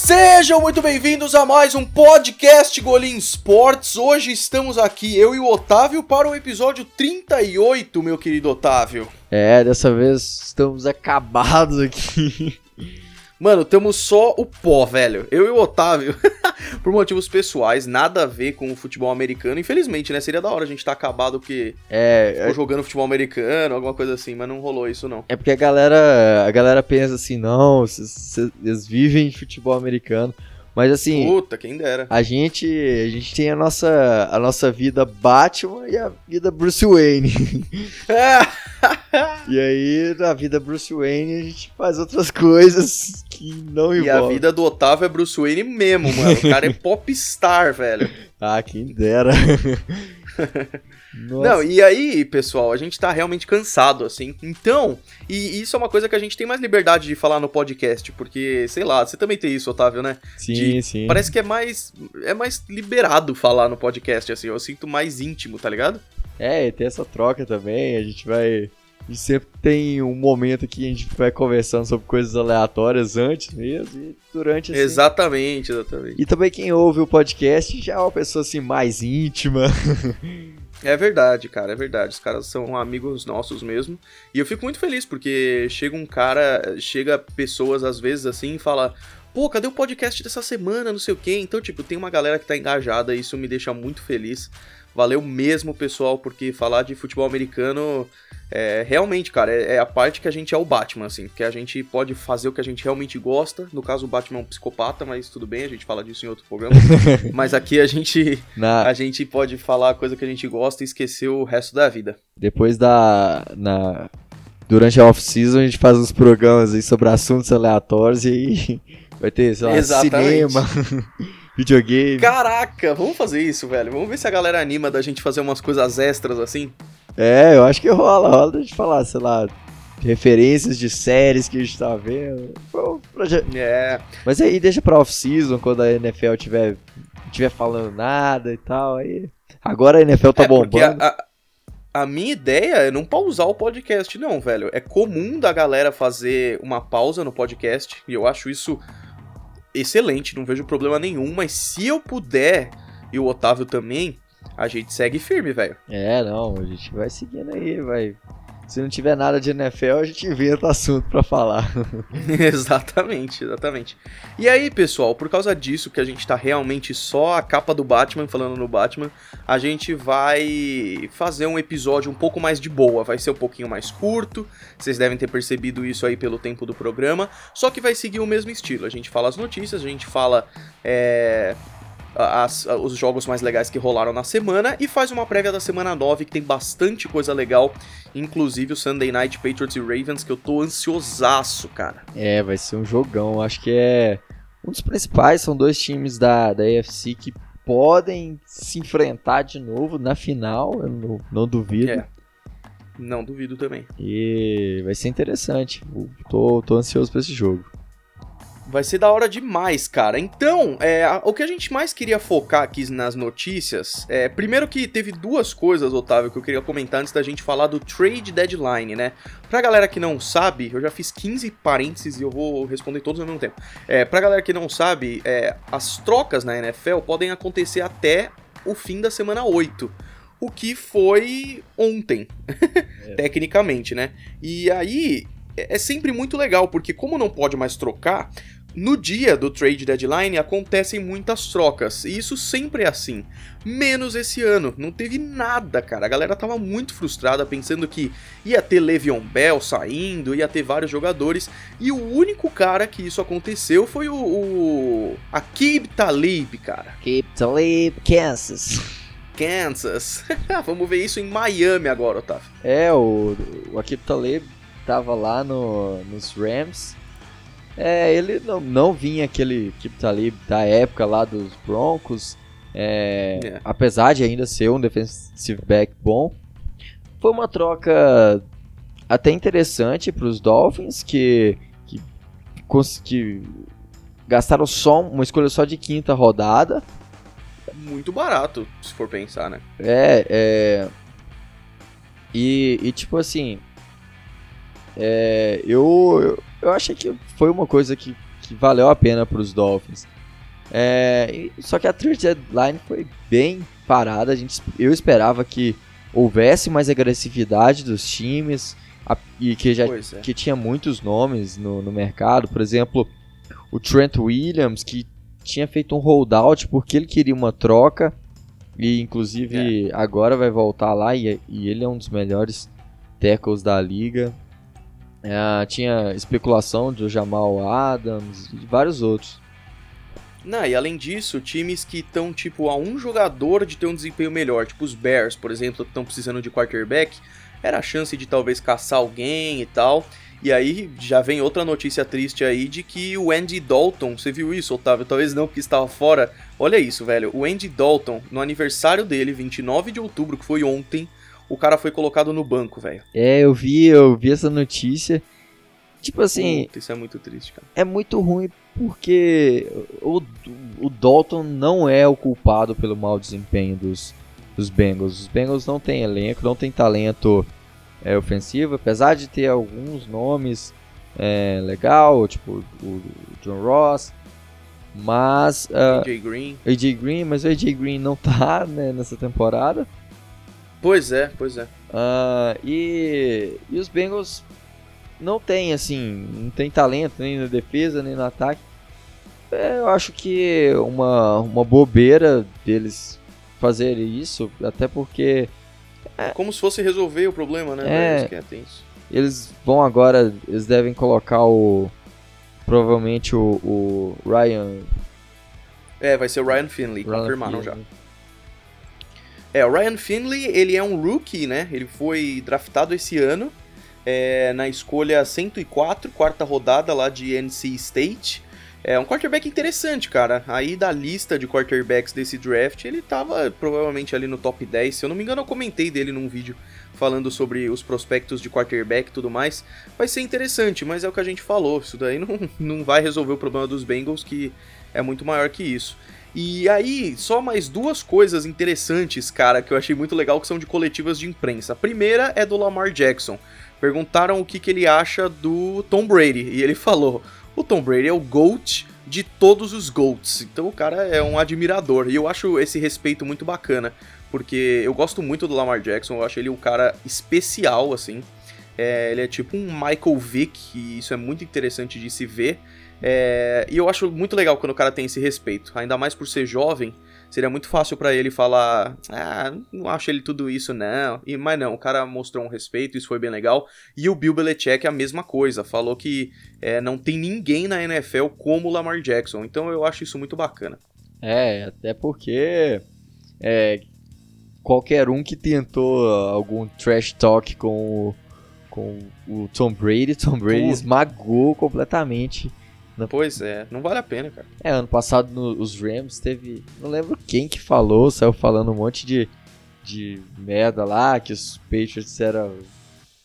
Sejam muito bem-vindos a mais um podcast Golim Sports. Hoje estamos aqui, eu e o Otávio, para o episódio 38, meu querido Otávio. É, dessa vez estamos acabados aqui. Mano, temos só o pó, velho. Eu e o Otávio, por motivos pessoais, nada a ver com o futebol americano. Infelizmente, né? Seria da hora a gente estar tá acabado porque é, ficou jogando futebol americano, alguma coisa assim, mas não rolou isso não. É porque a galera, a galera pensa assim, não, eles vivem de futebol americano. Mas assim. Puta, quem dera. A gente, a gente tem a nossa, a nossa vida Batman e a vida Bruce Wayne. e aí, na vida Bruce Wayne, a gente faz outras coisas que não envolvem. E a vida do Otávio é Bruce Wayne mesmo, mano. O cara é popstar, velho. Ah, quem dera. Nossa. Não, e aí, pessoal, a gente tá realmente cansado, assim. Então, e isso é uma coisa que a gente tem mais liberdade de falar no podcast, porque, sei lá, você também tem isso, Otávio, né? Sim, de, sim. Parece que é mais é mais liberado falar no podcast, assim. Eu sinto mais íntimo, tá ligado? É, e tem essa troca também, a gente vai a gente sempre tem um momento que a gente vai conversando sobre coisas aleatórias antes mesmo e durante assim. Exatamente, exatamente. E também quem ouve o podcast já é uma pessoa assim mais íntima. É verdade, cara, é verdade. Os caras são amigos nossos mesmo. E eu fico muito feliz porque chega um cara, chega pessoas às vezes assim e fala: pô, cadê o podcast dessa semana? Não sei o quê. Então, tipo, tem uma galera que tá engajada e isso me deixa muito feliz. Valeu mesmo, pessoal, porque falar de futebol americano é realmente, cara, é, é, a parte que a gente é o Batman, assim, que a gente pode fazer o que a gente realmente gosta. No caso, o Batman é um psicopata, mas tudo bem, a gente fala disso em outro programa. mas aqui a gente na... a gente pode falar a coisa que a gente gosta e esquecer o resto da vida. Depois da na durante a off-season a gente faz uns programas aí sobre assuntos aleatórios e aí vai ter, sei lá, Exatamente. cinema. videogame. Caraca, vamos fazer isso, velho. Vamos ver se a galera anima da gente fazer umas coisas extras assim. É, eu acho que rola, rola de falar, sei lá, referências de séries que a gente tá vendo. É. Mas aí deixa pra off-season, quando a NFL tiver, tiver falando nada e tal. Aí... Agora a NFL tá é, bombando. A, a, a, minha ideia é não pausar o podcast, não, velho. É comum da galera fazer uma pausa no podcast, e eu acho isso excelente, não vejo problema nenhum, mas se eu puder, e o Otávio também, a gente segue firme, velho. É, não, a gente vai seguindo aí, vai. Se não tiver nada de NFL, a gente inventa assunto para falar. exatamente, exatamente. E aí, pessoal, por causa disso que a gente tá realmente só a capa do Batman falando no Batman, a gente vai fazer um episódio um pouco mais de boa, vai ser um pouquinho mais curto. Vocês devem ter percebido isso aí pelo tempo do programa, só que vai seguir o mesmo estilo. A gente fala as notícias, a gente fala é, as, os jogos mais legais que rolaram na semana e faz uma prévia da semana 9 que tem bastante coisa legal, inclusive o Sunday Night Patriots e Ravens, que eu tô ansiosaço, cara. É, vai ser um jogão, acho que é um dos principais, são dois times da, da AFC que podem se enfrentar de novo na final, eu não, não duvido. É. Não duvido também. E vai ser interessante. Tô, tô ansioso pra esse jogo. Vai ser da hora demais, cara. Então, é, o que a gente mais queria focar aqui nas notícias é. Primeiro que teve duas coisas, Otávio, que eu queria comentar antes da gente falar do trade deadline, né? Pra galera que não sabe, eu já fiz 15 parênteses e eu vou responder todos ao mesmo tempo. É, pra galera que não sabe, é, as trocas na NFL podem acontecer até o fim da semana 8 o que foi ontem, é. tecnicamente, né? E aí é, é sempre muito legal, porque como não pode mais trocar, no dia do trade deadline acontecem muitas trocas, e isso sempre é assim. Menos esse ano, não teve nada, cara. A galera tava muito frustrada pensando que ia ter Le'Veon Bell saindo, ia ter vários jogadores, e o único cara que isso aconteceu foi o, o Akib Talib, cara. Akib Talib, Kansas. Kansas. Vamos ver isso em Miami agora, Otávio. É, o, o Akib Talib tava lá no, nos Rams é, ele não, não vinha aquele Kip Talib da época lá dos Broncos, é, é. apesar de ainda ser um defensive back bom. Foi uma troca até interessante para os Dolphins, que, que, que gastaram só uma escolha só de quinta rodada. Muito barato, se for pensar, né? É, é. E, e tipo assim, é, eu, eu, eu achei que foi uma coisa que, que valeu a pena para os Dolphins. É, só que a trade deadline foi bem parada. A gente, eu esperava que houvesse mais agressividade dos times a, e que já é. que tinha muitos nomes no, no mercado. Por exemplo, o Trent Williams, que tinha feito um holdout porque ele queria uma troca. E inclusive é. agora vai voltar lá e, e, ele é um dos melhores tackles da liga. É, tinha especulação do Jamal Adams e de vários outros. Não, e além disso, times que estão tipo a um jogador de ter um desempenho melhor, tipo os Bears, por exemplo, estão precisando de quarterback, era a chance de talvez caçar alguém e tal. E aí já vem outra notícia triste aí de que o Andy Dalton, você viu isso, Otávio? Talvez não, porque estava fora. Olha isso, velho. O Andy Dalton, no aniversário dele, 29 de outubro, que foi ontem, o cara foi colocado no banco, velho. É, eu vi, eu vi essa notícia. Tipo assim. Puta, isso é muito triste, cara. É muito ruim porque o, o Dalton não é o culpado pelo mau desempenho dos, dos Bengals. Os Bengals não têm elenco, não tem talento é, ofensivo, apesar de ter alguns nomes é, legal, tipo o, John Ross, mas uh, AJ Green, AJ Green, mas o AJ Green não tá né, nessa temporada. Pois é, pois é. Uh, e, e os Bengals não tem assim, não tem talento nem na defesa nem no ataque. É, eu acho que uma, uma bobeira deles fazer isso, até porque é. Como se fosse resolver o problema, né? É, eles vão agora, eles devem colocar o. Provavelmente o, o Ryan. É, vai ser o Ryan Finley, Ryan confirmaram Finley. já. É, o Ryan Finley, ele é um rookie, né? Ele foi draftado esse ano é, na escolha 104, quarta rodada lá de NC State. É um quarterback interessante, cara. Aí da lista de quarterbacks desse draft, ele tava provavelmente ali no top 10. Se eu não me engano, eu comentei dele num vídeo falando sobre os prospectos de quarterback e tudo mais. Vai ser interessante, mas é o que a gente falou. Isso daí não, não vai resolver o problema dos Bengals, que é muito maior que isso. E aí, só mais duas coisas interessantes, cara, que eu achei muito legal, que são de coletivas de imprensa. A primeira é do Lamar Jackson. Perguntaram o que, que ele acha do Tom Brady, e ele falou: o Tom Brady é o GOAT de todos os GOATs. Então o cara é um admirador. E eu acho esse respeito muito bacana. Porque eu gosto muito do Lamar Jackson, eu acho ele um cara especial, assim. É, ele é tipo um Michael Vick, e isso é muito interessante de se ver. É, e eu acho muito legal quando o cara tem esse respeito, ainda mais por ser jovem seria muito fácil para ele falar, ah, não acho ele tudo isso não. E, mas não, o cara mostrou um respeito, isso foi bem legal. E o Bill Belichick a mesma coisa, falou que é, não tem ninguém na NFL como o Lamar Jackson. Então eu acho isso muito bacana. É, até porque é, qualquer um que tentou algum trash talk com o, com o Tom Brady, Tom Brady esmagou completamente Pois é, não vale a pena, cara. É, ano passado no, os Rams teve. Não lembro quem que falou, saiu falando um monte de, de merda lá, que os Patriots eram.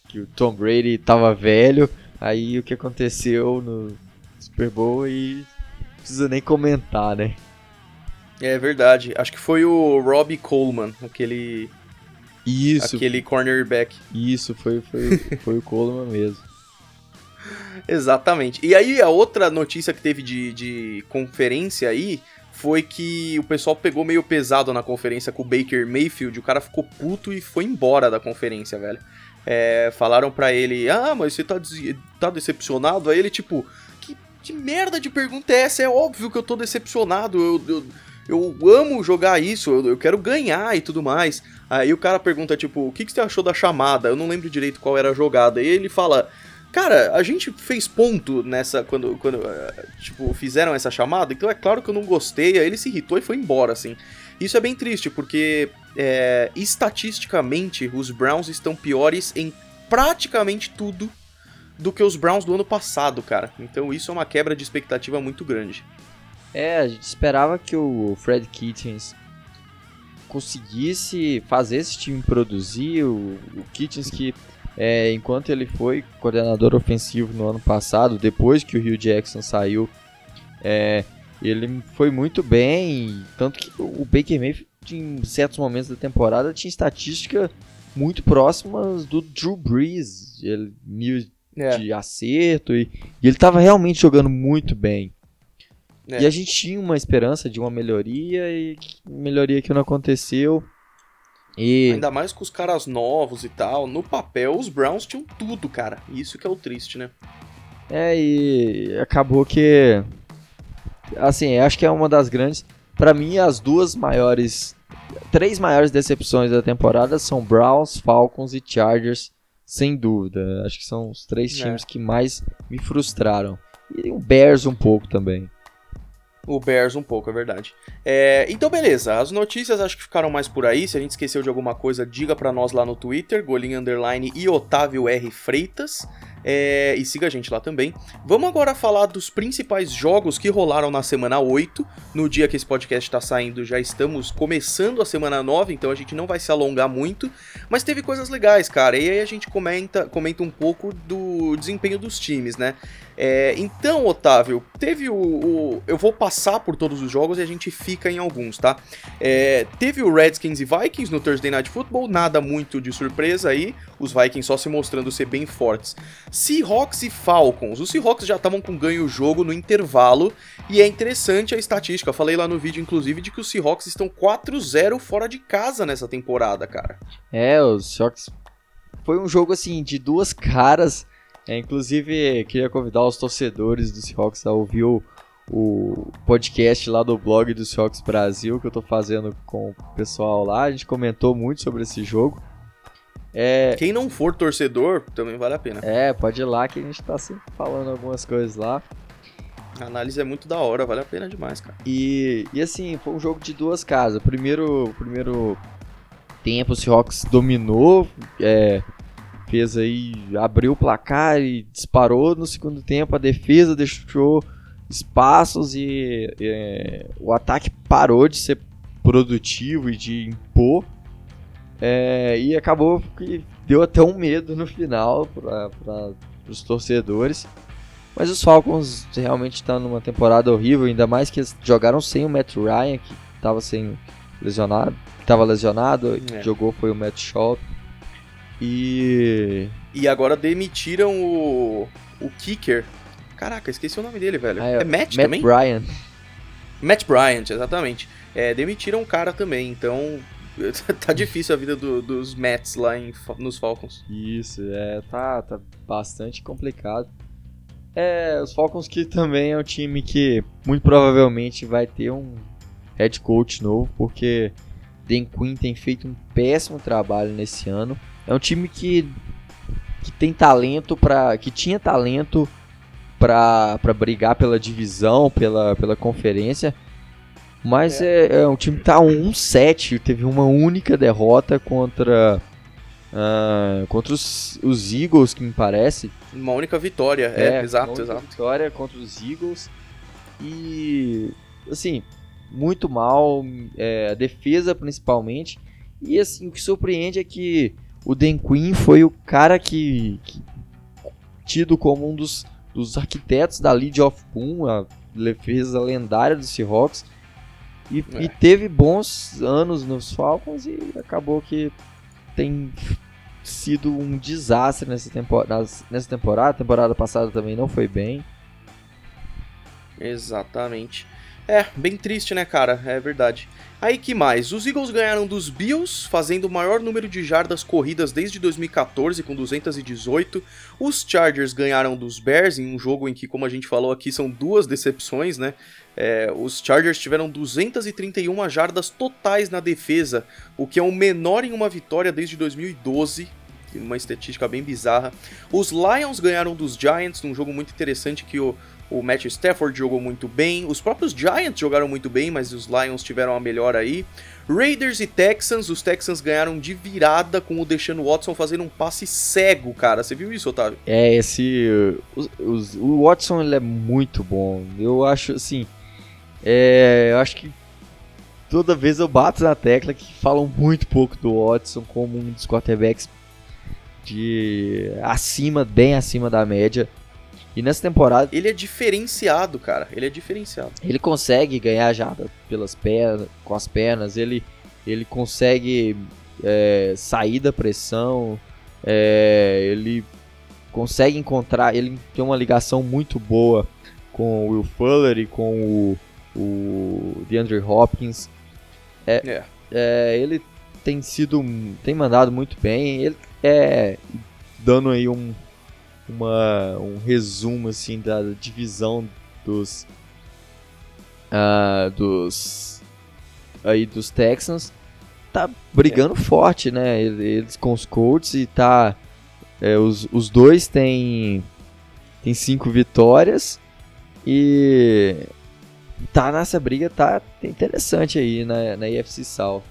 que o Tom Brady tava velho. Aí o que aconteceu no Super Bowl e não precisa nem comentar, né? É verdade. Acho que foi o Robbie Coleman, aquele. Isso. Aquele cornerback. Isso, foi, foi, foi o Coleman mesmo. Exatamente. E aí a outra notícia que teve de, de conferência aí foi que o pessoal pegou meio pesado na conferência com o Baker Mayfield, o cara ficou puto e foi embora da conferência, velho. É, falaram pra ele, ah, mas você tá, tá decepcionado? Aí ele, tipo, que, que merda de pergunta é essa? É óbvio que eu tô decepcionado, eu, eu, eu amo jogar isso, eu, eu, quero ganhar e tudo mais. Aí o cara pergunta, tipo, o que, que você achou da chamada? Eu não lembro direito qual era a jogada. E ele fala, Cara, a gente fez ponto nessa. Quando, quando eh, tipo, fizeram essa chamada, então é claro que eu não gostei, aí ele se irritou e foi embora, assim. Isso é bem triste, porque é, estatisticamente os Browns estão piores em praticamente tudo do que os Browns do ano passado, cara. Então isso é uma quebra de expectativa muito grande. É, a gente esperava que o Fred Kitchens conseguisse fazer esse time produzir, o, o Kitchens que é, enquanto ele foi coordenador ofensivo no ano passado, depois que o Hugh Jackson saiu, é, ele foi muito bem, tanto que o Baker Mayfield em certos momentos da temporada tinha estatística muito próximas do Drew Brees, ele, mil, é. de acerto e, e ele estava realmente jogando muito bem. É. E a gente tinha uma esperança de uma melhoria e melhoria que não aconteceu. E... Ainda mais com os caras novos e tal. No papel, os Browns tinham tudo, cara. Isso que é o triste, né? É, e acabou que. Assim, acho que é uma das grandes. para mim, as duas maiores. Três maiores decepções da temporada são Browns, Falcons e Chargers, sem dúvida. Acho que são os três é. times é. que mais me frustraram. E o Bears um pouco também. O Bears um pouco, é verdade. É, então, beleza. As notícias acho que ficaram mais por aí. Se a gente esqueceu de alguma coisa, diga para nós lá no Twitter, Golinho Underline e Otávio R. Freitas. É, e siga a gente lá também. Vamos agora falar dos principais jogos que rolaram na semana 8. No dia que esse podcast está saindo, já estamos começando a semana 9, então a gente não vai se alongar muito. Mas teve coisas legais, cara. E aí a gente comenta, comenta um pouco do desempenho dos times, né? É, então, Otávio, teve o, o, Eu vou passar por todos os jogos e a gente fica em alguns, tá? É, teve o Redskins e Vikings no Thursday Night Football, nada muito de surpresa aí, os Vikings só se mostrando ser bem fortes. Seahawks e Falcons. Os Seahawks já estavam com ganho o jogo no intervalo e é interessante a estatística. Eu falei lá no vídeo, inclusive, de que os Seahawks estão 4-0 fora de casa nessa temporada, cara. É, os Seahawks. Foi um jogo assim de duas caras é, inclusive, queria convidar os torcedores do Seahawks a ouvir o, o podcast lá do blog do Seahawks Brasil que eu tô fazendo com o pessoal lá. A gente comentou muito sobre esse jogo. É... Quem não for torcedor, também vale a pena. É, pode ir lá que a gente tá sempre falando algumas coisas lá. A análise é muito da hora, vale a pena demais, cara. E, e assim, foi um jogo de duas casas. Primeiro, primeiro tempo o Seahawks dominou, é, fez aí, abriu o placar e disparou no segundo tempo. A defesa deixou espaços e é, o ataque parou de ser produtivo e de impor. É, e acabou que deu até um medo no final para os torcedores. Mas os Falcons realmente estão numa temporada horrível, ainda mais que eles jogaram sem o Matt Ryan, que estava sem lesionado, estava lesionado, é. jogou foi o Matt Shaw. E. E agora demitiram o. O Kicker. Caraca, esqueci o nome dele, velho. Ah, é, é Matt, Matt também? Bryant. Matt Bryant, exatamente. É, demitiram um cara também, então. tá difícil a vida do, dos Mets lá em, nos Falcons. Isso, é, tá, tá bastante complicado. É, os Falcons que também é um time que muito provavelmente vai ter um head coach novo, porque Dan Quinn tem feito um péssimo trabalho nesse ano. É um time que, que tem talento para que tinha talento para brigar pela divisão, pela, pela conferência. Mas é. é, é um time que tá 1-7, teve uma única derrota contra uh, contra os, os, Eagles, que me parece. Uma única vitória, é, é exato, uma exato. vitória contra os Eagles. E assim, muito mal, é, a defesa principalmente. E assim, o que surpreende é que o Dan Quinn foi o cara que, que tido como um dos, dos arquitetos da Lead of Boom, a defesa lendária do Seahawks. E, é. e, teve bons anos nos Falcons e acabou que tem sido um desastre nessa, tempo nessa temporada. A temporada passada também não foi bem. Exatamente. É, bem triste, né, cara? É verdade. Aí que mais? Os Eagles ganharam dos Bills, fazendo o maior número de jardas corridas desde 2014, com 218. Os Chargers ganharam dos Bears, em um jogo em que, como a gente falou aqui, são duas decepções, né? É, os Chargers tiveram 231 jardas totais na defesa, o que é o menor em uma vitória desde 2012 uma estatística bem bizarra. Os Lions ganharam dos Giants num jogo muito interessante que o, o Matthew Stafford jogou muito bem. Os próprios Giants jogaram muito bem, mas os Lions tiveram a melhor aí. Raiders e Texans, os Texans ganharam de virada com o Deshaun Watson fazendo um passe cego, cara. Você viu isso, Otávio? É, esse. O Watson ele é muito bom. Eu acho assim. É, eu acho que toda vez eu bato na tecla que falam muito pouco do Watson como um dos quarterbacks de acima, bem acima da média. E nessa temporada. Ele é diferenciado, cara. Ele é diferenciado. Ele consegue ganhar já pelas pernas, com as pernas. Ele, ele consegue é, sair da pressão. É, ele consegue encontrar, ele tem uma ligação muito boa com o Will Fuller e com o, o DeAndre Hopkins. É, é. é ele tem sido, tem mandado muito bem. Ele é dando aí um, uma, um resumo assim da divisão dos uh, dos aí dos Texans tá brigando é. forte, né? Eles com os Colts e tá é, os, os dois têm tem cinco vitórias e tá nessa briga tá interessante aí na, na UFC South.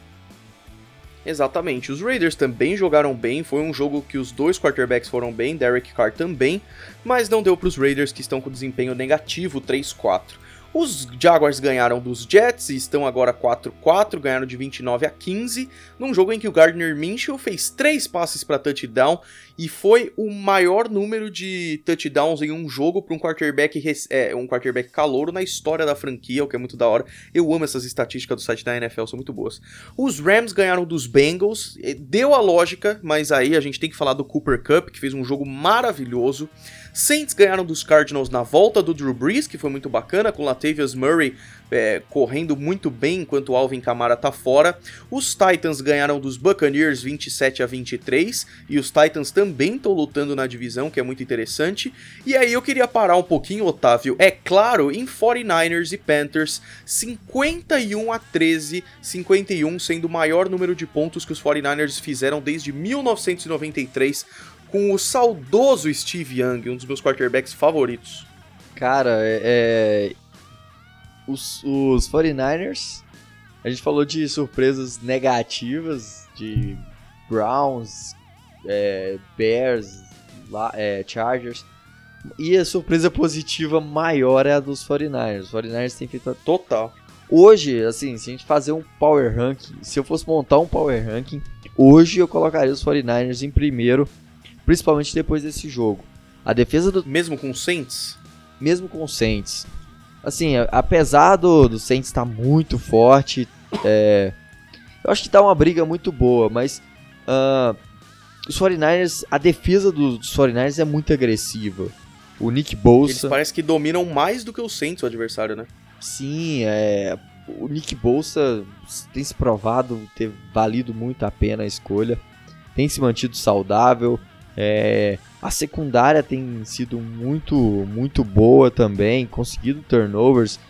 Exatamente. Os Raiders também jogaram bem, foi um jogo que os dois quarterbacks foram bem, Derek Carr também, mas não deu para os Raiders que estão com desempenho negativo 3-4. Os Jaguars ganharam dos Jets e estão agora 4-4, ganharam de 29 a 15, num jogo em que o Gardner Minshew fez três passes para touchdown e foi o maior número de touchdowns em um jogo para um quarterback é, um quarterback calouro na história da franquia, o que é muito da hora. Eu amo essas estatísticas do site da NFL, são muito boas. Os Rams ganharam dos Bengals, deu a lógica, mas aí a gente tem que falar do Cooper Cup, que fez um jogo maravilhoso. Saints ganharam dos Cardinals na volta do Drew Brees, que foi muito bacana, com Latavius Murray é, correndo muito bem enquanto o Alvin Kamara tá fora. Os Titans ganharam dos Buccaneers 27 a 23 e os Titans também estão lutando na divisão, que é muito interessante. E aí eu queria parar um pouquinho, Otávio, é claro, em 49ers e Panthers, 51 a 13, 51 sendo o maior número de pontos que os 49ers fizeram desde 1993 com o saudoso Steve Young, um dos meus quarterbacks favoritos. Cara, é, é os, os 49ers, a gente falou de surpresas negativas, de Browns, é, Bears, é, Chargers. E a surpresa positiva maior é a dos 49ers. Os 49ers têm feito total. Hoje, assim, se a gente fazer um power ranking, se eu fosse montar um power ranking, hoje eu colocaria os 49ers em primeiro, principalmente depois desse jogo. A defesa do. Mesmo com o Saints? Mesmo com o Saints assim, apesar do, do Saints estar muito forte, é, eu acho que tá uma briga muito boa, mas uh, os 49ers, a defesa dos, dos 49ers é muito agressiva. O Nick Bolsa... Eles parecem que dominam mais do que o Saints, o adversário, né? Sim, é, o Nick Bolsa tem se provado ter valido muito a pena a escolha, tem se mantido saudável, é, a secundária tem sido muito, muito boa também, conseguido turnovers.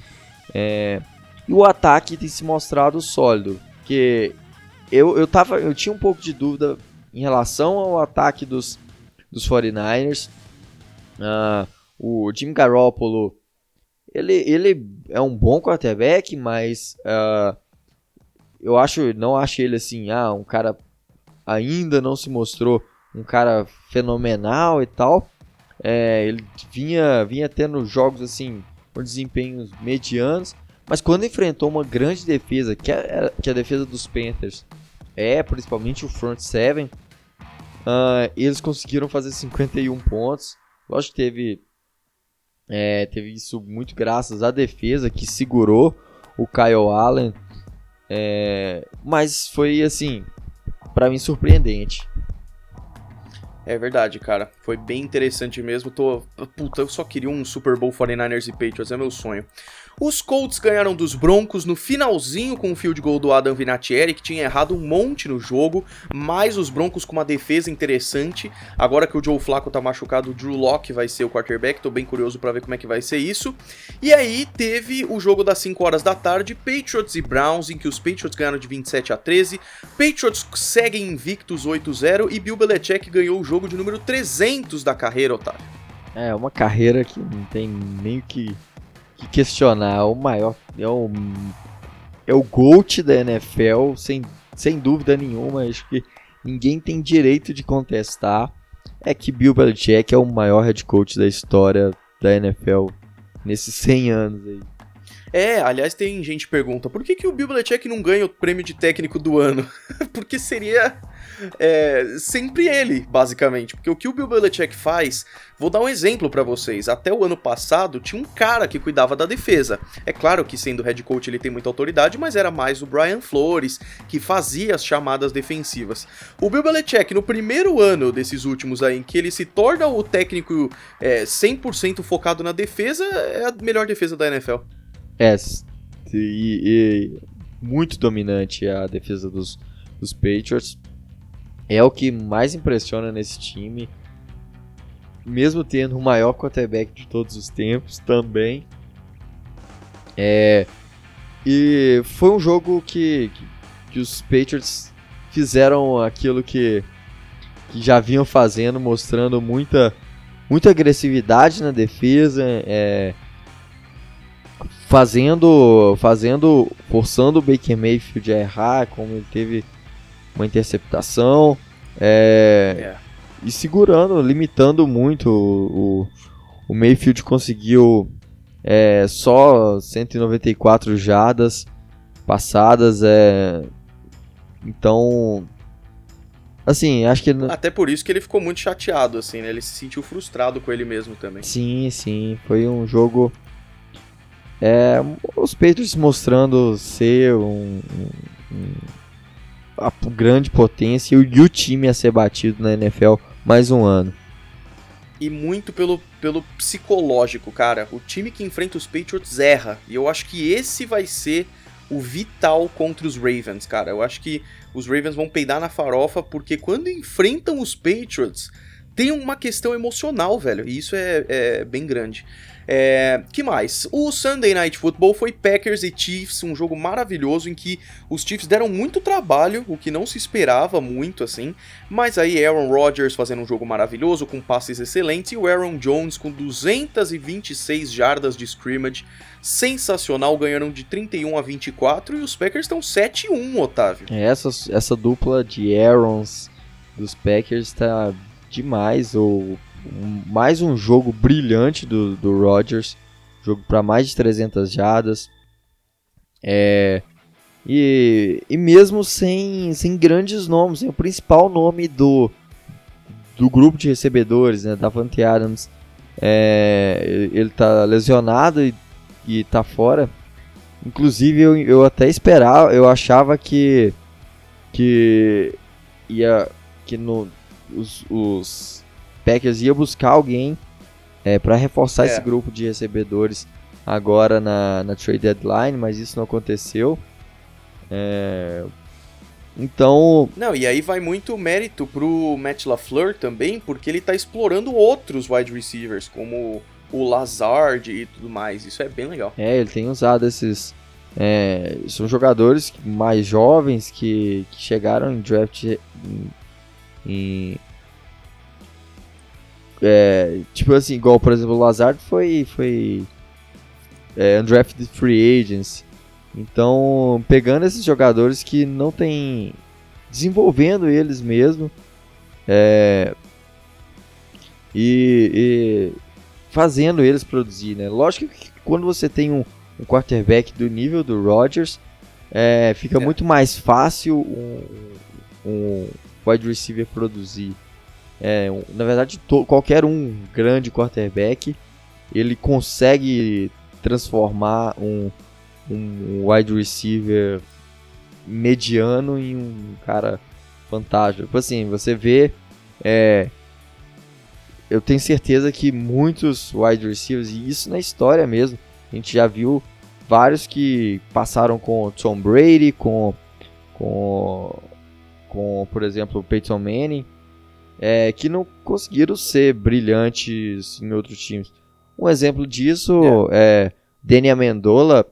É, e o ataque tem se mostrado sólido. Que eu, eu, tava, eu tinha um pouco de dúvida em relação ao ataque dos, dos 49ers. Uh, o Jim Garoppolo, ele, ele é um bom quarterback, mas uh, eu acho, não acho ele assim, ah, um cara ainda não se mostrou um cara fenomenal e tal. É, ele vinha, vinha tendo jogos assim com desempenhos medianos, mas quando enfrentou uma grande defesa, que é, que é a defesa dos Panthers, é principalmente o front seven, uh, eles conseguiram fazer 51 pontos. Lógico que teve, é, teve isso muito graças à defesa que segurou o Kyle Allen, é, mas foi assim, para mim surpreendente. É verdade, cara. Foi bem interessante mesmo. Tô. Puta, eu só queria um Super Bowl 49ers e Patriots, é meu sonho. Os Colts ganharam dos Broncos no finalzinho com o field goal do Adam Vinatieri, que tinha errado um monte no jogo, mas os Broncos com uma defesa interessante. Agora que o Joe Flacco tá machucado, o Drew Locke vai ser o quarterback, tô bem curioso para ver como é que vai ser isso. E aí teve o jogo das 5 horas da tarde, Patriots e Browns, em que os Patriots ganharam de 27 a 13. Patriots seguem invictos 8-0 e Bill Belichick ganhou o jogo de número 300 da carreira, Otávio. É, uma carreira que não tem nem o que que questionar. O maior. É o, é o GOAT da NFL, sem, sem dúvida nenhuma. Acho que ninguém tem direito de contestar. É que Bill Belichick é o maior head coach da história da NFL nesses 100 anos aí. É, aliás, tem gente que pergunta, por que, que o Bill Belichick não ganha o prêmio de técnico do ano? Porque seria é, sempre ele, basicamente. Porque o que o Bill Belichick faz, vou dar um exemplo para vocês. Até o ano passado, tinha um cara que cuidava da defesa. É claro que sendo head coach ele tem muita autoridade, mas era mais o Brian Flores, que fazia as chamadas defensivas. O Bill Belichick, no primeiro ano desses últimos aí, em que ele se torna o técnico é, 100% focado na defesa, é a melhor defesa da NFL. É, e, e muito dominante a defesa dos, dos Patriots. É o que mais impressiona nesse time. Mesmo tendo o maior quarterback de todos os tempos também. É, e foi um jogo que, que, que os Patriots fizeram aquilo que, que já vinham fazendo, mostrando muita, muita agressividade na defesa. É, fazendo, fazendo, forçando o Baker Mayfield a errar, como ele teve uma interceptação, é, yeah. e segurando, limitando muito o, o, Mayfield conseguiu é, só 194 jardas passadas, é, então Assim, acho que. Até por isso que ele ficou muito chateado, assim, né? Ele se sentiu frustrado com ele mesmo também. Sim, sim. Foi um jogo é, os Patriots mostrando ser um, um, grande potência e o time a ser batido na NFL mais um ano. E muito pelo, pelo psicológico, cara. O time que enfrenta os Patriots erra. E eu acho que esse vai ser o vital contra os Ravens, cara. Eu acho que os Ravens vão peidar na farofa porque quando enfrentam os Patriots, tem uma questão emocional, velho. E isso é, é bem grande. É, que mais? O Sunday Night Football foi Packers e Chiefs, um jogo maravilhoso em que os Chiefs deram muito trabalho, o que não se esperava muito assim, mas aí Aaron Rodgers fazendo um jogo maravilhoso com passes excelentes e o Aaron Jones com 226 jardas de scrimmage, sensacional, ganharam de 31 a 24 e os Packers estão 7-1, Otávio. É, essa, essa dupla de Aarons dos Packers está demais, ou mais um jogo brilhante do, do Rodgers, jogo para mais de 300 jadas. É, e, e mesmo sem, sem grandes nomes, sem o principal nome do, do grupo de recebedores, né, Davante Adams, é, ele está lesionado e, e tá fora. Inclusive eu, eu até esperava, eu achava que que ia que no os, os Packers ia buscar alguém é, para reforçar é. esse grupo de recebedores agora na, na trade deadline, mas isso não aconteceu. É, então. Não, e aí vai muito mérito pro Matt LaFleur também, porque ele tá explorando outros wide receivers, como o Lazard e tudo mais. Isso é bem legal. É, ele tem usado esses. É, são jogadores mais jovens que, que chegaram em draft em, em é, tipo assim, igual, por exemplo, o Lazard foi, foi é, undrafted free agents. Então, pegando esses jogadores que não tem. desenvolvendo eles mesmo. É, e, e, fazendo eles produzir, né? Lógico que quando você tem um, um quarterback do nível do Rodgers, é, fica é. muito mais fácil um, um wide receiver produzir. É, na verdade, qualquer um grande quarterback ele consegue transformar um, um wide receiver mediano em um cara fantástico. Tipo assim, você vê. É, eu tenho certeza que muitos wide receivers, e isso na história mesmo, a gente já viu vários que passaram com Tom Brady, com, com, com por exemplo, Peyton Manning, é, que não conseguiram ser brilhantes em outros times. Um exemplo disso é, é Danny Amendola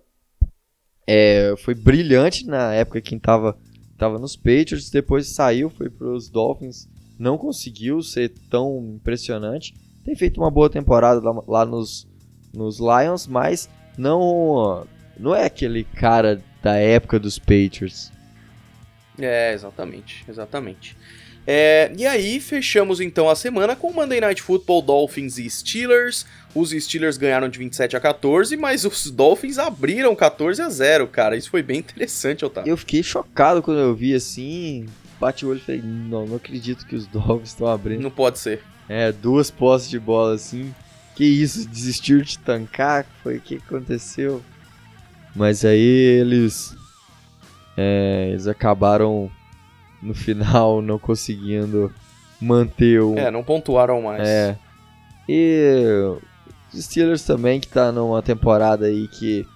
é, foi brilhante na época que estava tava nos Patriots, depois saiu, foi para os Dolphins, não conseguiu ser tão impressionante. Tem feito uma boa temporada lá, lá nos, nos Lions, mas não, não é aquele cara da época dos Patriots. É, exatamente, exatamente. É, e aí, fechamos então a semana com Monday Night Football, Dolphins e Steelers. Os Steelers ganharam de 27 a 14, mas os Dolphins abriram 14 a 0, cara. Isso foi bem interessante, Otávio. Eu fiquei chocado quando eu vi assim. Bate o olho e falei, não, não acredito que os Dolphins estão abrindo. Não pode ser. É, duas posses de bola assim. Que isso, desistiu de tancar? Foi o que aconteceu? Mas aí eles. É, eles acabaram no final não conseguindo manter o. É, não pontuaram mais. É. E os Steelers também, que tá numa temporada aí que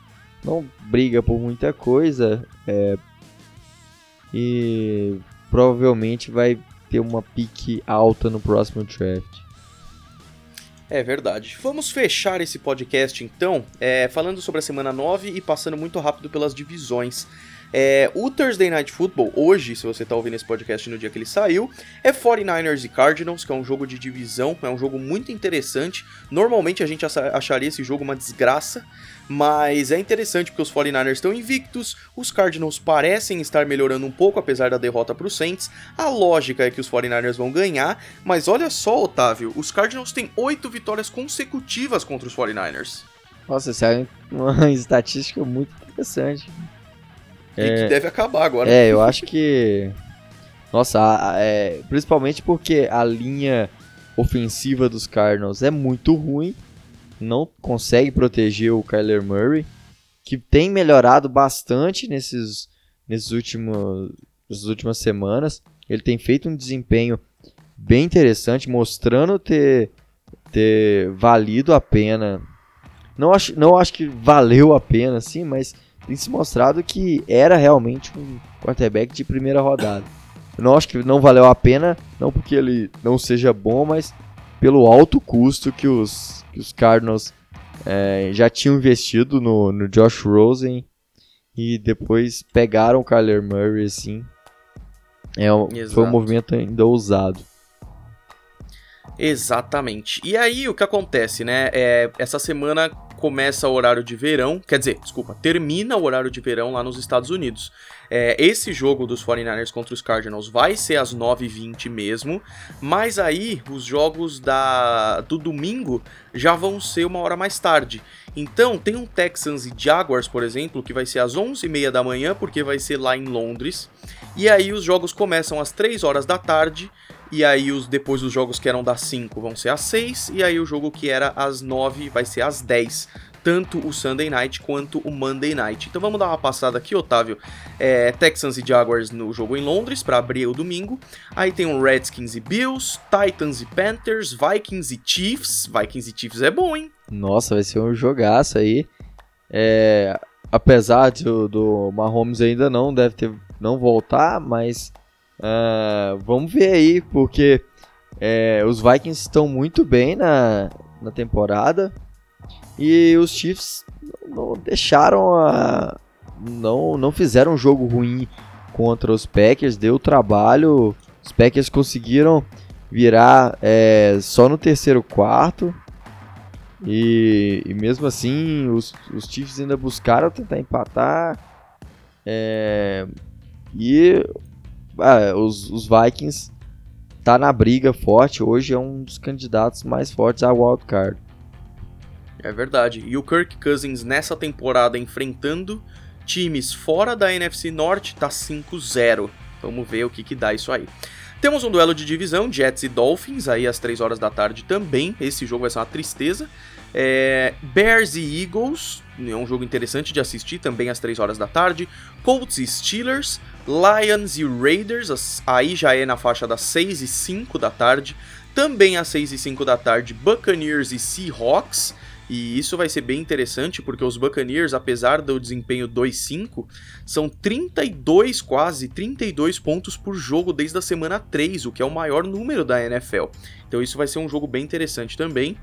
não briga por muita coisa. É, e provavelmente vai ter uma pique alta no próximo draft. É verdade. Vamos fechar esse podcast então, é, falando sobre a semana 9 e passando muito rápido pelas divisões. É, o Thursday Night Football, hoje, se você está ouvindo esse podcast no dia que ele saiu, é 49ers e Cardinals, que é um jogo de divisão, é um jogo muito interessante. Normalmente a gente acharia esse jogo uma desgraça, mas é interessante porque os 49ers estão invictos, os Cardinals parecem estar melhorando um pouco apesar da derrota para os Saints. A lógica é que os 49ers vão ganhar, mas olha só, Otávio, os Cardinals têm oito vitórias consecutivas contra os 49ers. Nossa, essa é uma estatística muito interessante. E é, que deve acabar agora. É, eu acho que. Nossa, é, principalmente porque a linha ofensiva dos Cardinals é muito ruim, não consegue proteger o Kyler Murray, que tem melhorado bastante nesses, nesses últimos, nessas últimas semanas. Ele tem feito um desempenho bem interessante, mostrando ter, ter valido a pena. Não acho, não acho que valeu a pena, sim, mas tem se mostrado que era realmente um quarterback de primeira rodada. Eu não acho que não valeu a pena, não porque ele não seja bom, mas pelo alto custo que os, que os Cardinals é, já tinham investido no, no Josh Rosen e depois pegaram o Kyler Murray assim. É, foi um movimento ainda ousado. Exatamente. E aí o que acontece, né? É, essa semana começa o horário de verão, quer dizer, desculpa, termina o horário de verão lá nos Estados Unidos. É, esse jogo dos 49ers contra os Cardinals vai ser às 9h20 mesmo, mas aí os jogos da, do domingo já vão ser uma hora mais tarde. Então tem um Texans e Jaguars, por exemplo, que vai ser às 11h30 da manhã, porque vai ser lá em Londres. E aí os jogos começam às 3 horas da tarde e aí os depois os jogos que eram das 5 vão ser às 6 e aí o jogo que era às 9 vai ser às 10 tanto o Sunday Night quanto o Monday Night. Então vamos dar uma passada aqui, Otávio. É, Texans e Jaguars no jogo em Londres para abrir o domingo. Aí tem o Redskins e Bills, Titans e Panthers, Vikings e Chiefs. Vikings e Chiefs é bom, hein? Nossa, vai ser um jogaço aí. É, apesar do, do Mahomes ainda não deve ter não voltar, mas uh, vamos ver aí, porque é, os Vikings estão muito bem na, na temporada. E os Chiefs não deixaram a. Não, não fizeram um jogo ruim contra os Packers, deu trabalho. Os Packers conseguiram virar é, só no terceiro quarto. E, e, mesmo assim, os, os Chiefs ainda buscaram tentar empatar. É, e ah, os, os Vikings tá na briga forte. Hoje é um dos candidatos mais fortes a wild card. É verdade. E o Kirk Cousins nessa temporada enfrentando times fora da NFC Norte tá 5-0. Vamos ver o que, que dá isso aí. Temos um duelo de divisão, Jets e Dolphins, aí às 3 horas da tarde também. Esse jogo vai ser uma tristeza. É, Bears e Eagles, é um jogo interessante de assistir também às 3 horas da tarde. Colts e Steelers, Lions e Raiders, aí já é na faixa das 6 e 5 da tarde. Também às 6 e 5 da tarde, Buccaneers e Seahawks. E isso vai ser bem interessante porque os Buccaneers, apesar do desempenho 2-5, são 32 quase 32 pontos por jogo desde a semana 3, o que é o maior número da NFL. Então isso vai ser um jogo bem interessante também.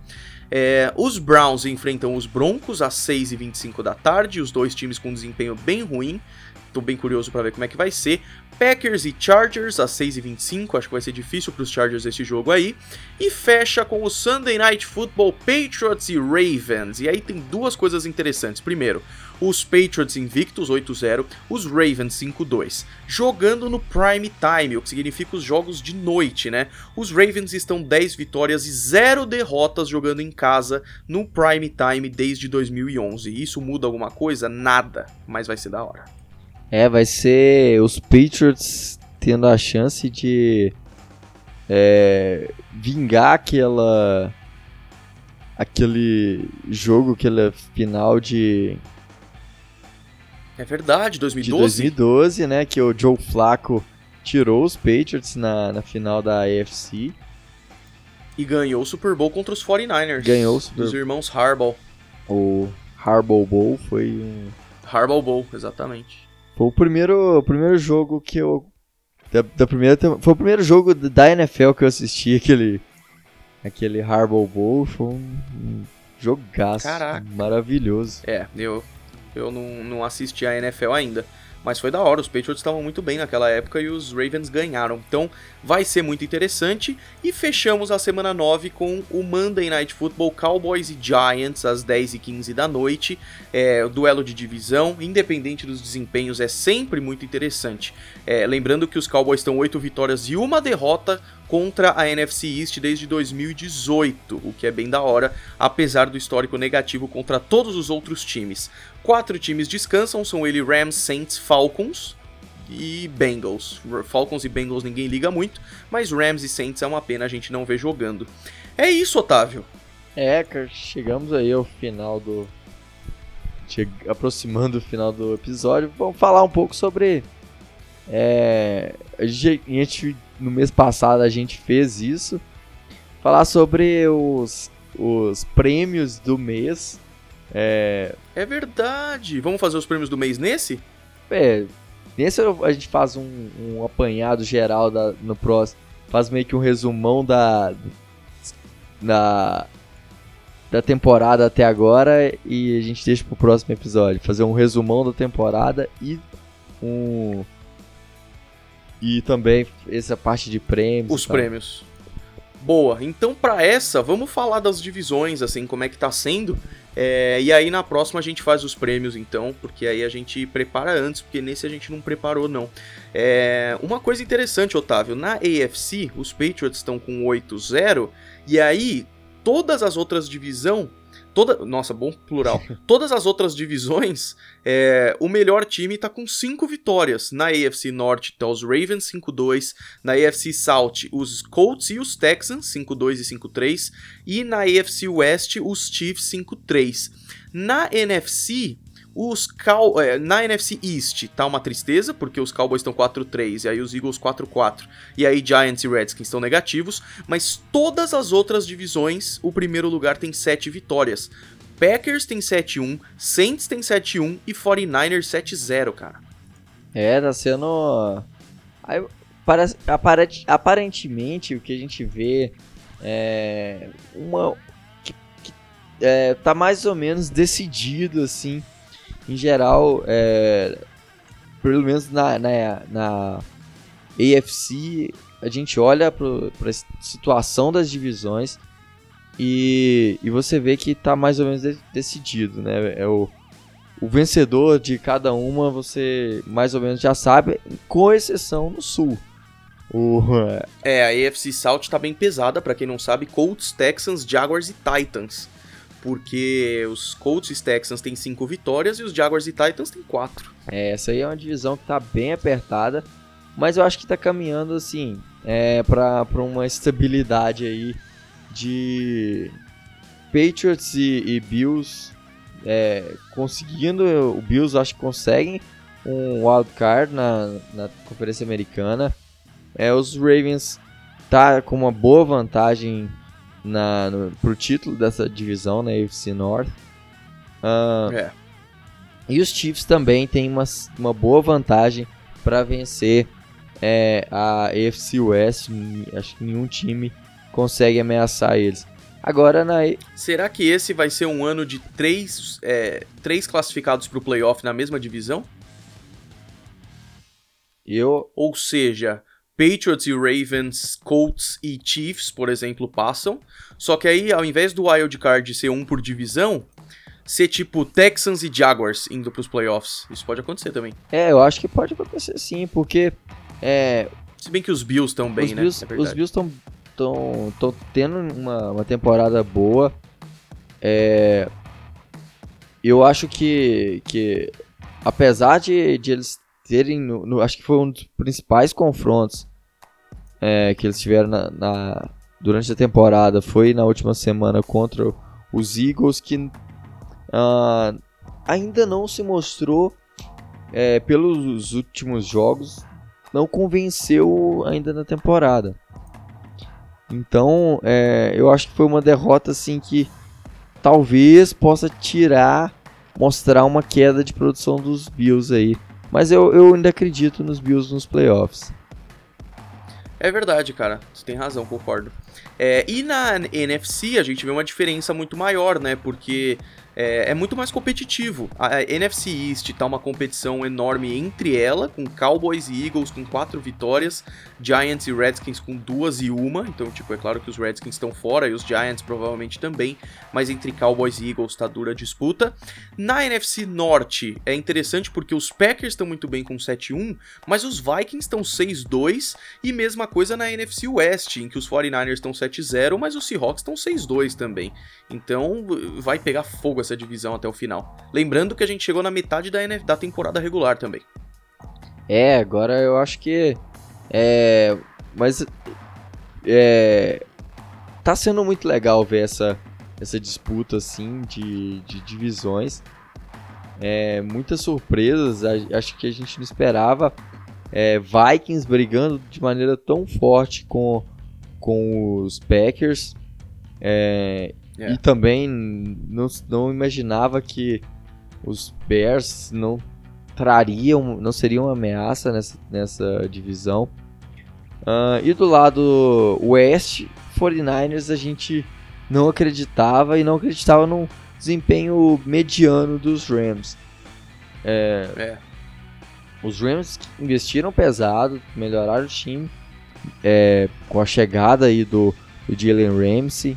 É, os Browns enfrentam os Broncos às 6h25 da tarde, os dois times com desempenho bem ruim. Tô bem curioso para ver como é que vai ser. Packers e Chargers às 6h25, acho que vai ser difícil para os Chargers esse jogo aí. E fecha com o Sunday Night Football Patriots e Ravens. E aí tem duas coisas interessantes. Primeiro, os Patriots invictos 8-0, os Ravens 5-2, jogando no prime time, o que significa os jogos de noite, né? Os Ravens estão 10 vitórias e 0 derrotas jogando em casa no prime time desde 2011. Isso muda alguma coisa? Nada, mas vai ser da hora. É, vai ser os Patriots tendo a chance de é, vingar aquela aquele jogo, aquela final de é verdade, 2012. De 2012, né? Que o Joe Flacco tirou os Patriots na, na final da AFC. E ganhou o Super Bowl contra os 49ers. Ganhou o Super Dos irmãos Harbaugh. O Harbaugh Bowl foi um. Harbaugh Bowl, exatamente. Foi o primeiro, o primeiro jogo que eu. Da, da primeira, foi o primeiro jogo da NFL que eu assisti, aquele. Aquele Harbaugh Bowl. Foi um, jogaço. Caraca. Maravilhoso. É, eu eu não, não assisti a NFL ainda. Mas foi da hora, os Patriots estavam muito bem naquela época e os Ravens ganharam. Então vai ser muito interessante. E fechamos a semana 9 com o Monday Night Football Cowboys e Giants às 10h15 da noite. É, o duelo de divisão, independente dos desempenhos, é sempre muito interessante. É, lembrando que os Cowboys estão 8 vitórias e uma derrota contra a NFC East desde 2018, o que é bem da hora, apesar do histórico negativo contra todos os outros times. Quatro times descansam, são ele Rams, Saints, Falcons e Bengals. Falcons e Bengals ninguém liga muito, mas Rams e Saints é uma pena a gente não ver jogando. É isso, Otávio. É, chegamos aí ao final do. Aproximando o final do episódio. Vamos falar um pouco sobre. É... A gente no mês passado a gente fez isso. Falar sobre os, os prêmios do mês. É... é verdade. Vamos fazer os prêmios do mês nesse? É. Nesse a gente faz um, um apanhado geral da, no próximo. Faz meio que um resumão da. Da, da temporada até agora e a gente deixa pro próximo episódio. Fazer um resumão da temporada e um e também essa parte de prêmios. Os prêmios. Boa, então para essa, vamos falar das divisões, assim, como é que tá sendo. É, e aí na próxima a gente faz os prêmios, então, porque aí a gente prepara antes, porque nesse a gente não preparou, não. É, uma coisa interessante, Otávio, na AFC, os Patriots estão com 8-0, e aí todas as outras divisões Toda, nossa, bom plural. Todas as outras divisões, é, o melhor time tá com 5 vitórias. Na AFC Norte tá os Ravens 5-2, na AFC South os Colts e os Texans 5-2 e 5-3 e na AFC West os Chiefs 5-3. Na NFC, os Cow é, na NFC East tá uma tristeza, porque os Cowboys estão 4-3 e aí os Eagles 4-4 e aí Giants e Redskins estão negativos, mas todas as outras divisões, o primeiro lugar tem 7 vitórias. Packers tem 7-1, Saints tem 7-1 e 49ers 7-0, cara. É, tá sendo. Aparentemente, o que a gente vê é. Uma. Que, que, é, tá mais ou menos decidido, assim em geral, é, pelo menos na, na, na AFC, a gente olha para a situação das divisões e, e você vê que está mais ou menos de, decidido, né? É o, o vencedor de cada uma você mais ou menos já sabe, com exceção no Sul. É, a AFC South está bem pesada, para quem não sabe, Colts, Texans, Jaguars e Titans porque os Colts e Texans têm 5 vitórias e os Jaguars e Titans têm 4. É, essa aí é uma divisão que tá bem apertada, mas eu acho que tá caminhando assim, é, para uma estabilidade aí de Patriots e, e Bills é, conseguindo, o Bills acho que conseguem um wild card na, na Conferência Americana. É, os Ravens tá com uma boa vantagem na, no, pro título dessa divisão, na né, AFC North. Uh, é. E os Chiefs também têm uma, uma boa vantagem para vencer é, a AFC West. Acho que nenhum time consegue ameaçar eles. Agora na. Será que esse vai ser um ano de três, é, três classificados para o playoff na mesma divisão? Eu. Ou seja, Patriots e Ravens, Colts e Chiefs, por exemplo, passam. Só que aí, ao invés do wild card ser um por divisão, ser tipo Texans e Jaguars indo pros playoffs. Isso pode acontecer também. É, eu acho que pode acontecer sim, porque. É, Se bem que os Bills estão bem, os né? Bills, É os Bills estão tão, tão tendo uma, uma temporada boa. É, eu acho que, que apesar de, de eles terem, no, no- acho que foi um dos principais confrontos é, que eles tiveram na, na- durante a temporada, foi na última semana contra os Eagles, que ah, ainda não se mostrou é, pelos últimos jogos, não convenceu ainda na temporada. Então, é, eu acho que foi uma derrota assim que talvez possa tirar, mostrar uma queda de produção dos Bills aí. Mas eu, eu ainda acredito nos Bills nos playoffs. É verdade, cara. Você tem razão, concordo. É, e na NFC a gente vê uma diferença muito maior, né? Porque é, é muito mais competitivo. A, a NFC East tá uma competição enorme entre ela, com Cowboys e Eagles com quatro vitórias, Giants e Redskins com duas e uma. Então, tipo, é claro que os Redskins estão fora e os Giants provavelmente também, mas entre Cowboys e Eagles tá dura disputa. Na NFC Norte é interessante porque os Packers estão muito bem com 7-1, mas os Vikings estão 6-2 e mesma coisa na NFC West, em que os 49ers estão 7-0, mas os Seahawks estão 6-2 também. Então vai pegar fogo essa divisão até o final. Lembrando que a gente chegou na metade da, NF da temporada regular também. É, agora eu acho que. É. Mas. É. Tá sendo muito legal ver essa, essa disputa assim de, de divisões. É, muitas surpresas, acho que a gente não esperava. É, Vikings brigando de maneira tão forte com, com os Packers. É, É. E também não, não imaginava que os Bears não trariam, não seriam uma ameaça nessa, nessa divisão. Ah, e do lado oeste, 49ers a gente não acreditava e não acreditava no desempenho mediano dos Rams. É. Os Rams investiram pesado, melhoraram o time é, com a chegada aí do, do Jalen Ramsey,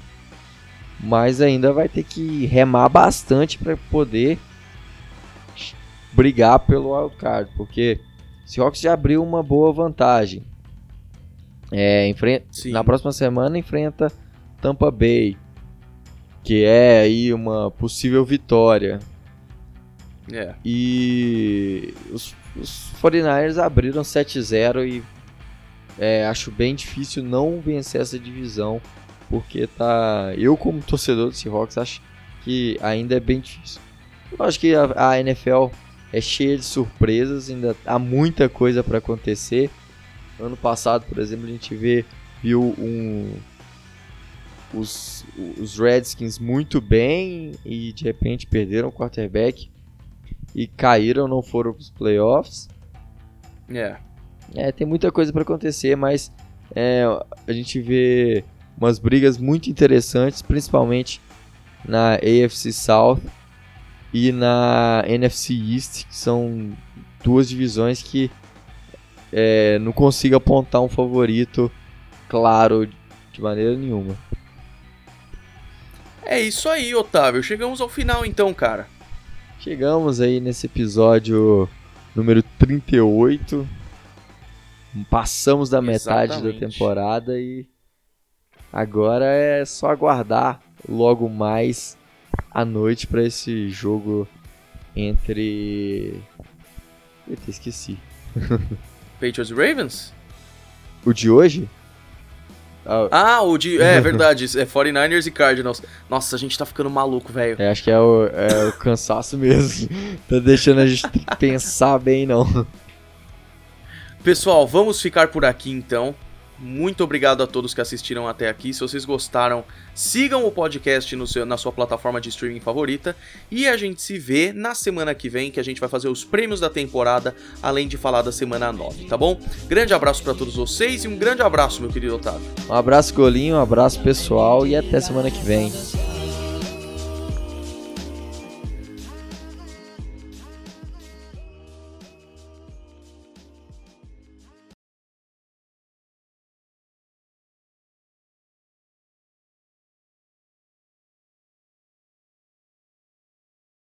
mas ainda vai ter que remar bastante para poder brigar pelo wildcard, porque o Seahawks já abriu uma boa vantagem. É, enfrenta, Sim. na próxima semana enfrenta Tampa Bay, que é aí uma possível vitória. É. E os, os 49ers abriram 7-0 e é, acho bem difícil não vencer essa divisão, porque tá. Eu, como torcedor do Seahawks, acho que ainda é bem difícil. Eu acho que a, a NFL é cheia de surpresas, ainda há muita coisa para acontecer. Ano passado, por exemplo, a gente vê, viu um, os, os Redskins muito bem e de repente perderam o quarterback e caíram, não foram para os playoffs. É. É, tem muita coisa para acontecer, mas é, a gente vê umas brigas muito interessantes, principalmente na AFC South e na NFC East, que são duas divisões que é, não consigo apontar um favorito claro de maneira nenhuma. É isso aí, Otávio. Chegamos ao final então, cara. Chegamos aí nesse episódio número 38. Passamos da metade da Exatamente. temporada e agora é só aguardar logo mais à noite para esse jogo entre. Eita, esqueci. Patriots e Ravens? O de hoje? Ah, Ah, o de. É verdade, é 49ers e Cardinals. Nossa, a gente tá ficando maluco, velho. é, acho que é o, é o cansaço mesmo. tá deixando a gente pensar bem, não. Pessoal, vamos ficar por aqui então. Muito obrigado a todos que assistiram até aqui. Se vocês gostaram, sigam o podcast no seu- na sua plataforma de streaming favorita. E a gente se vê na semana que vem, que a gente vai fazer os prêmios da temporada, além de falar da semana 9, tá bom? Grande abraço pra todos vocês e um grande abraço, meu querido Otávio. Um abraço, Golinho, um abraço pessoal e até semana que vem.